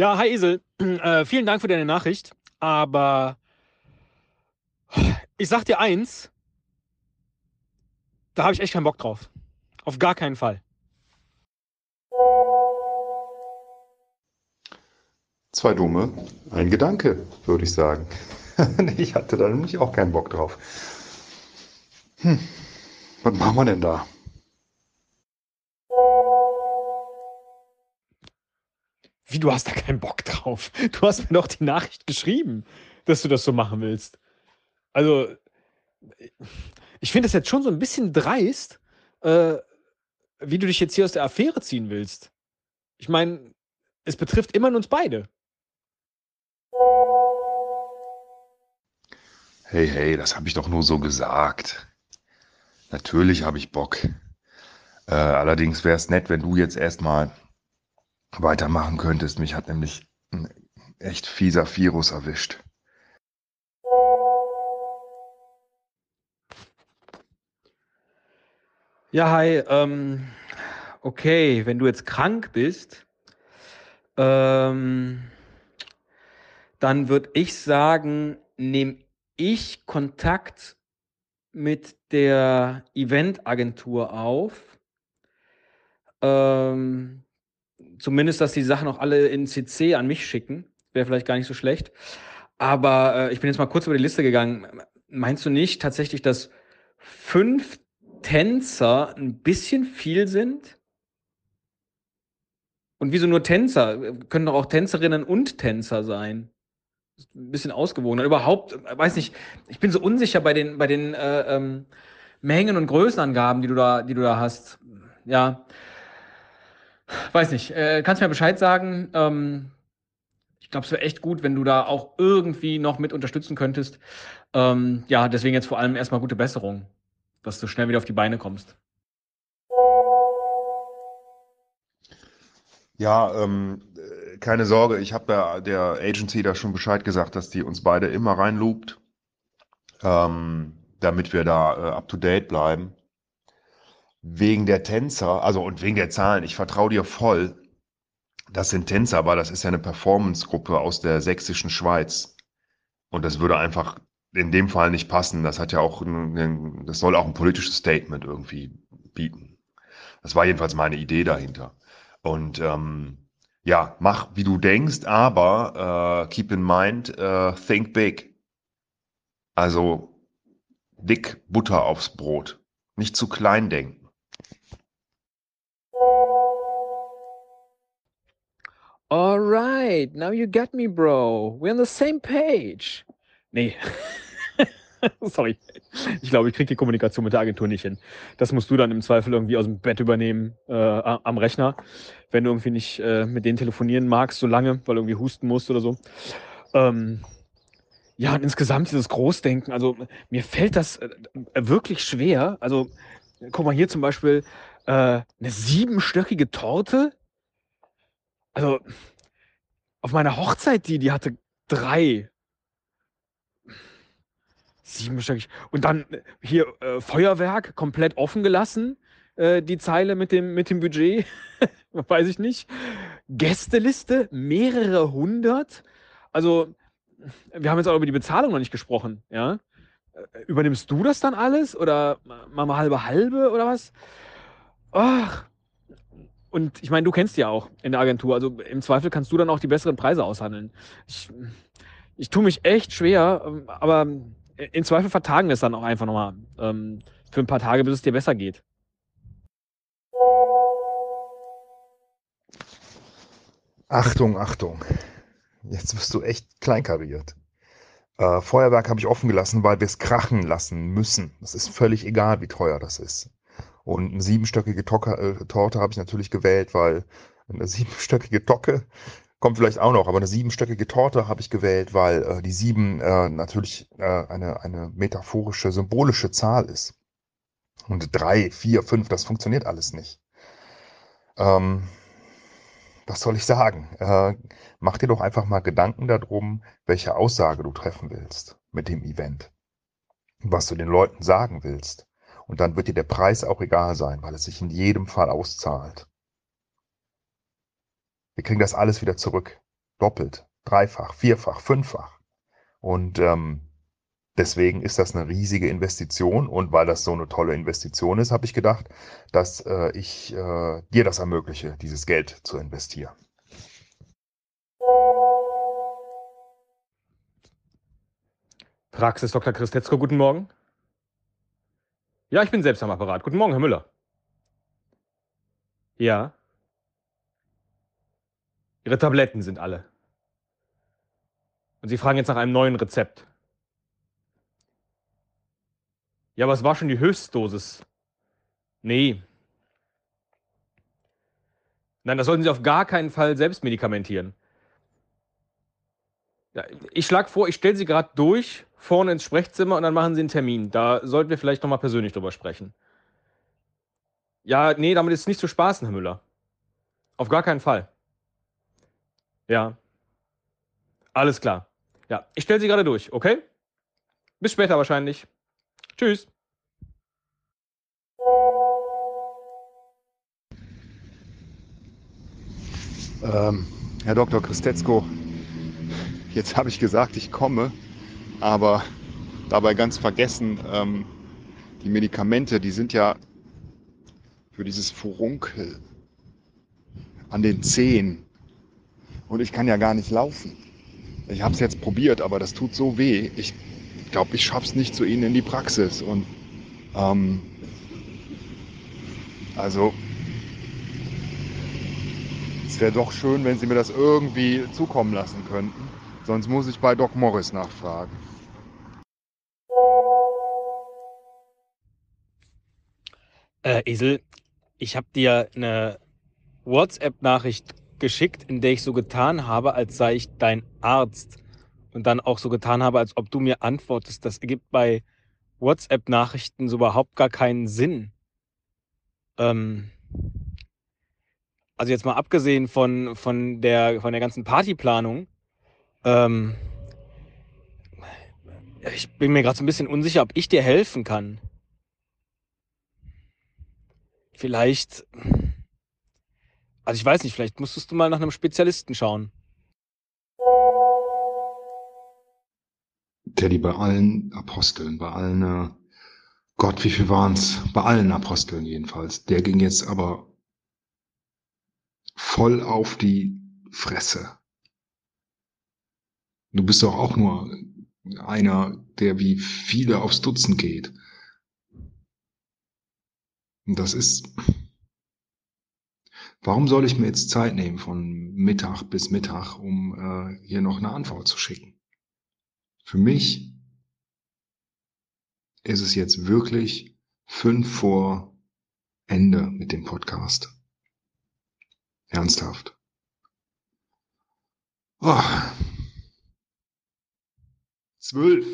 Ja, hi Esel. Äh, vielen Dank für deine Nachricht. Aber ich sag dir eins, da habe ich echt keinen Bock drauf. Auf gar keinen Fall. Zwei Dumme, ein Gedanke, würde ich sagen. ich hatte da nämlich auch keinen Bock drauf. Hm, was machen wir denn da? Wie, du hast da keinen Bock drauf? Du hast mir doch die Nachricht geschrieben, dass du das so machen willst. Also, ich finde das jetzt schon so ein bisschen dreist, äh, wie du dich jetzt hier aus der Affäre ziehen willst. Ich meine, es betrifft immerhin uns beide. Hey, hey, das habe ich doch nur so gesagt. Natürlich habe ich Bock. Äh, allerdings wäre es nett, wenn du jetzt erstmal weitermachen könntest. Mich hat nämlich ein echt fieser Virus erwischt. Ja, hi. Ähm, okay, wenn du jetzt krank bist, ähm, dann würde ich sagen, nehme ich Kontakt mit der Eventagentur auf. Ähm, zumindest, dass die Sachen auch alle in CC an mich schicken. Wäre vielleicht gar nicht so schlecht. Aber äh, ich bin jetzt mal kurz über die Liste gegangen. Meinst du nicht tatsächlich, dass fünf Tänzer ein bisschen viel sind? Und wieso nur Tänzer? Können doch auch Tänzerinnen und Tänzer sein. Ein bisschen ausgewogener. Überhaupt, weiß nicht, ich bin so unsicher bei den, bei den äh, ähm, Mengen und Größenangaben, die du da, die du da hast. Ja. Weiß nicht. Äh, kannst mir Bescheid sagen? Ähm, ich glaube, es wäre echt gut, wenn du da auch irgendwie noch mit unterstützen könntest. Ähm, ja, deswegen jetzt vor allem erstmal gute Besserung, dass du schnell wieder auf die Beine kommst. Ja, ähm, keine Sorge, ich habe ja der Agency da schon Bescheid gesagt, dass die uns beide immer reinloopt, ähm, damit wir da äh, up to date bleiben. Wegen der Tänzer, also und wegen der Zahlen, ich vertraue dir voll. Das sind Tänzer, aber das ist ja eine Performance-Gruppe aus der sächsischen Schweiz. Und das würde einfach in dem Fall nicht passen. Das hat ja auch, ein, das soll auch ein politisches Statement irgendwie bieten. Das war jedenfalls meine Idee dahinter. Und ähm, ja, mach wie du denkst, aber äh, keep in mind, äh, think big. Also dick Butter aufs Brot. Nicht zu klein denken. All right, now you got me, bro. We're on the same page. Nee. Sorry. Ich glaube, ich kriege die Kommunikation mit der Agentur nicht hin. Das musst du dann im Zweifel irgendwie aus dem Bett übernehmen äh, am Rechner, wenn du irgendwie nicht äh, mit denen telefonieren magst, so lange, weil du irgendwie husten musst oder so. Ähm, ja, und insgesamt dieses Großdenken, also mir fällt das äh, wirklich schwer. Also, guck mal hier zum Beispiel äh, eine siebenstöckige Torte. Also, auf meiner Hochzeit, die, die hatte drei Siebenstöckig. Und dann äh, hier äh, Feuerwerk komplett offen gelassen. Äh, die Zeile mit dem, mit dem Budget. Weiß ich nicht. Gästeliste, mehrere hundert. Also, wir haben jetzt auch über die Bezahlung noch nicht gesprochen, ja. Äh, übernimmst du das dann alles? Oder machen wir halbe halbe oder was? Ach. Und ich meine, du kennst ja auch in der Agentur. Also im Zweifel kannst du dann auch die besseren Preise aushandeln. Ich, ich tue mich echt schwer, ähm, aber in Zweifel vertagen wir es dann auch einfach nochmal ähm, für ein paar Tage, bis es dir besser geht. Achtung, Achtung. Jetzt wirst du echt kleinkariert. Äh, Feuerwerk habe ich offen gelassen, weil wir es krachen lassen müssen. Das ist völlig egal, wie teuer das ist. Und eine siebenstöckige Tocke, äh, Torte habe ich natürlich gewählt, weil eine siebenstöckige Tocke Kommt vielleicht auch noch, aber eine siebenstöckige Torte habe ich gewählt, weil äh, die sieben äh, natürlich äh, eine, eine metaphorische, symbolische Zahl ist. Und drei, vier, fünf, das funktioniert alles nicht. Ähm, was soll ich sagen? Äh, mach dir doch einfach mal Gedanken darum, welche Aussage du treffen willst mit dem Event. Was du den Leuten sagen willst. Und dann wird dir der Preis auch egal sein, weil es sich in jedem Fall auszahlt. Wir kriegen das alles wieder zurück. doppelt, dreifach, vierfach, fünffach. Und ähm, deswegen ist das eine riesige Investition. Und weil das so eine tolle Investition ist, habe ich gedacht, dass äh, ich äh, dir das ermögliche, dieses Geld zu investieren. Praxis Dr. Christetzko, guten Morgen. Ja, ich bin selbst am Apparat. Guten Morgen, Herr Müller. Ja. Ihre Tabletten sind alle. Und Sie fragen jetzt nach einem neuen Rezept. Ja, aber es war schon die Höchstdosis. Nee. Nein, das sollten Sie auf gar keinen Fall selbst medikamentieren. Ja, ich schlage vor, ich stelle Sie gerade durch, vorne ins Sprechzimmer und dann machen Sie einen Termin. Da sollten wir vielleicht nochmal persönlich drüber sprechen. Ja, nee, damit ist es nicht zu spaßen, Herr Müller. Auf gar keinen Fall. Ja. Alles klar. Ja, ich stelle Sie gerade durch, okay? Bis später wahrscheinlich. Tschüss. Ähm, Herr Dr. Christetzko, jetzt habe ich gesagt, ich komme, aber dabei ganz vergessen, ähm, die Medikamente, die sind ja für dieses Furunkel an den Zehen. Und ich kann ja gar nicht laufen. Ich habe es jetzt probiert, aber das tut so weh. Ich glaube, ich schaffe es nicht zu Ihnen in die Praxis. Und ähm, also es wäre doch schön, wenn Sie mir das irgendwie zukommen lassen könnten. Sonst muss ich bei Doc Morris nachfragen. Äh, Esel, ich habe dir eine WhatsApp-Nachricht geschickt, in der ich so getan habe, als sei ich dein Arzt. Und dann auch so getan habe, als ob du mir antwortest. Das ergibt bei WhatsApp-Nachrichten so überhaupt gar keinen Sinn. Ähm, also jetzt mal abgesehen von, von, der, von der ganzen Partyplanung, ähm, ich bin mir gerade so ein bisschen unsicher, ob ich dir helfen kann. Vielleicht, also ich weiß nicht, vielleicht musstest du mal nach einem Spezialisten schauen. Teddy, bei allen Aposteln, bei allen, äh, Gott, wie viel waren's? Bei allen Aposteln jedenfalls. Der ging jetzt aber voll auf die Fresse. Du bist doch auch nur einer, der wie viele aufs Dutzend geht. Und das ist, warum soll ich mir jetzt Zeit nehmen von Mittag bis Mittag, um äh, hier noch eine Antwort zu schicken? Für mich ist es jetzt wirklich fünf vor Ende mit dem Podcast. Ernsthaft. Oh. Zwölf.